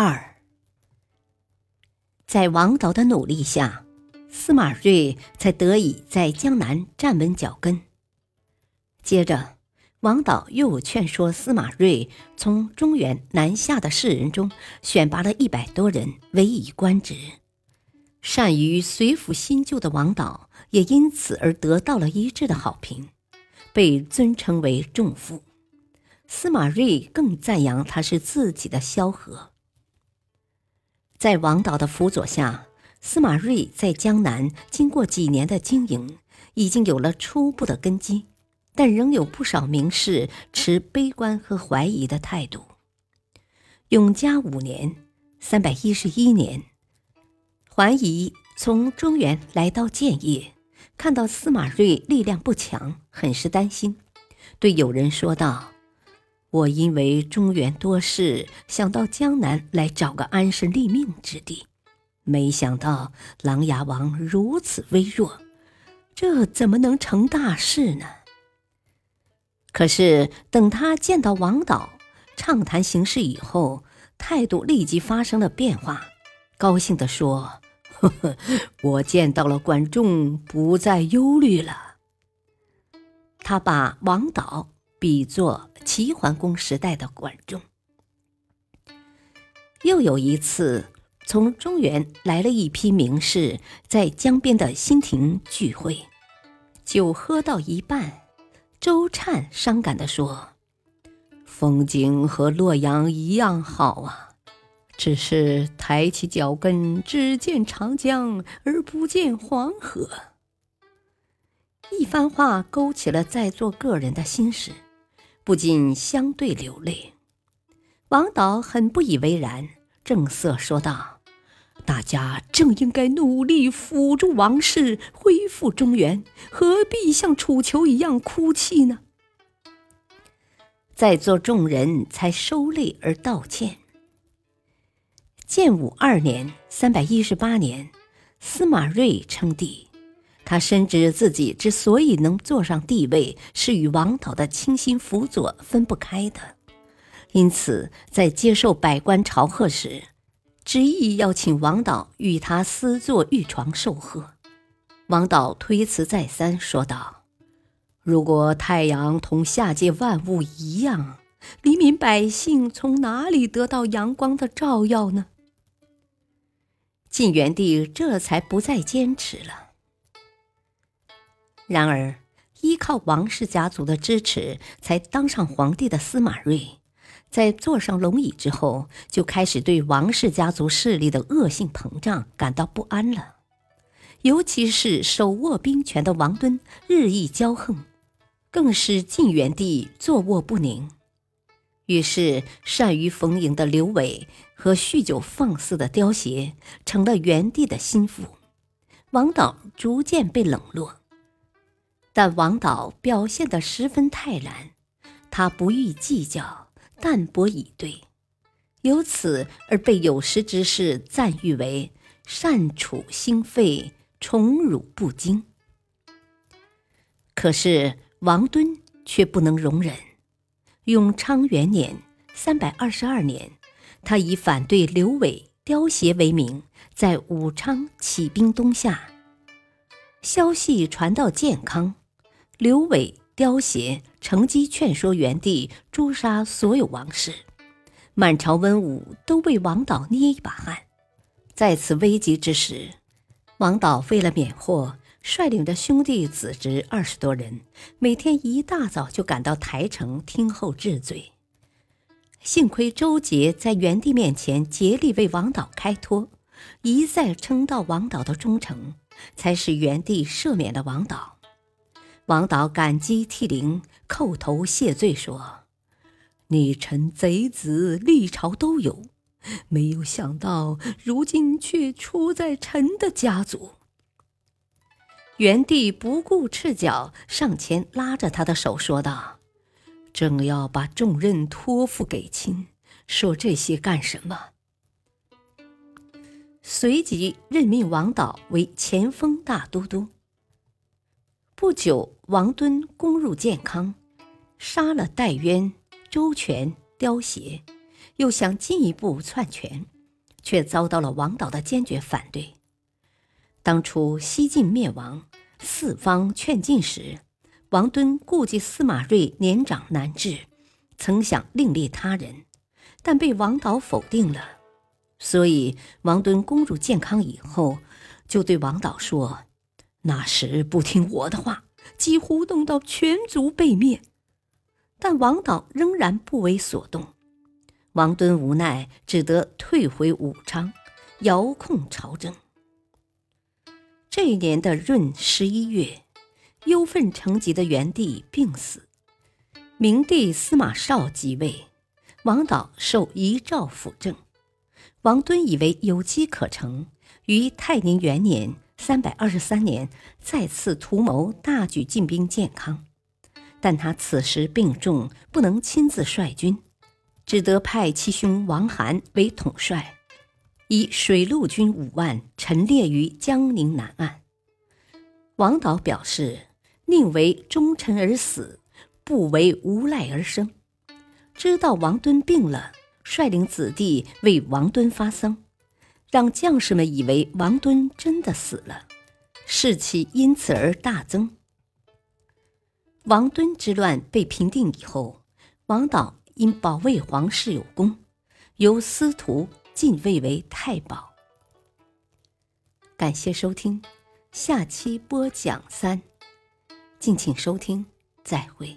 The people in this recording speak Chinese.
二，在王导的努力下，司马睿才得以在江南站稳脚跟。接着，王导又劝说司马睿从中原南下的士人中选拔了一百多人委以官职。善于随抚新旧的王导也因此而得到了一致的好评，被尊称为仲父。司马睿更赞扬他是自己的萧何。在王导的辅佐下，司马睿在江南经过几年的经营，已经有了初步的根基，但仍有不少名士持悲观和怀疑的态度。永嘉五年（三百一十一年），桓仪从中原来到建业，看到司马睿力量不强，很是担心，对友人说道。我因为中原多事，想到江南来找个安身立命之地，没想到琅琊王如此微弱，这怎么能成大事呢？可是等他见到王导，畅谈形势以后，态度立即发生了变化，高兴地说：“呵呵，我见到了管仲，不再忧虑了。”他把王导。比作齐桓公时代的管仲。又有一次，从中原来了一批名士，在江边的新亭聚会，酒喝到一半，周粲伤感地说：“风景和洛阳一样好啊，只是抬起脚跟，只见长江而不见黄河。”一番话勾起了在座个人的心事。不禁相对流泪，王导很不以为然，正色说道：“大家正应该努力辅助王室恢复中原，何必像楚囚一样哭泣呢？”在座众人才收泪而道歉。建武二年（三百一十八年），司马睿称帝。他深知自己之所以能坐上帝位，是与王导的倾心辅佐分不开的，因此在接受百官朝贺时，执意要请王导与他私坐玉床受贺。王导推辞再三，说道：“如果太阳同下界万物一样，黎民百姓从哪里得到阳光的照耀呢？”晋元帝这才不再坚持了。然而，依靠王氏家族的支持才当上皇帝的司马睿，在坐上龙椅之后，就开始对王氏家族势力的恶性膨胀感到不安了。尤其是手握兵权的王敦日益骄横，更是晋元帝坐卧不宁。于是，善于逢迎的刘伟和酗酒放肆的刁协成了元帝的心腹，王导逐渐被冷落。但王导表现得十分泰然，他不予计较，淡泊以对，由此而被有识之士赞誉为善处心肺，宠辱不惊。可是王敦却不能容忍。永昌元年（三百二十二年），他以反对刘伟、刁协为名，在武昌起兵东下。消息传到建康。刘伟、刁协乘机劝说元帝诛杀所有王室，满朝文武都为王导捏一把汗。在此危急之时，王导为了免祸，率领着兄弟子侄二十多人，每天一大早就赶到台城听候治罪。幸亏周杰在元帝面前竭力为王导开脱，一再称道王导的忠诚，才使元帝赦免了王导。王导感激涕零，叩头谢罪说：“逆臣贼子历朝都有，没有想到如今却出在臣的家族。”元帝不顾赤脚，上前拉着他的手说道：“正要把重任托付给亲，说这些干什么？”随即任命王导为前锋大都督。不久，王敦攻入建康，杀了戴渊、周全、刁协，又想进一步篡权，却遭到了王导的坚决反对。当初西晋灭亡。四方劝进时，王敦顾及司马睿年长难治，曾想另立他人，但被王导否定了。所以王敦攻入建康以后，就对王导说：“那时不听我的话，几乎弄到全族被灭。”但王导仍然不为所动。王敦无奈，只得退回武昌，遥控朝政。这一年的闰十一月，忧愤成疾的元帝病死，明帝司马绍即位，王导受遗诏辅政。王敦以为有机可乘，于泰宁元年（三百二十三年）再次图谋大举进兵建康，但他此时病重，不能亲自率军，只得派其兄王涵为统帅。以水陆军五万陈列于江宁南岸。王导表示：“宁为忠臣而死，不为无赖而生。”知道王敦病了，率领子弟为王敦发丧，让将士们以为王敦真的死了，士气因此而大增。王敦之乱被平定以后，王导因保卫皇室有功，由司徒。晋位为太保。感谢收听，下期播讲三，敬请收听，再会。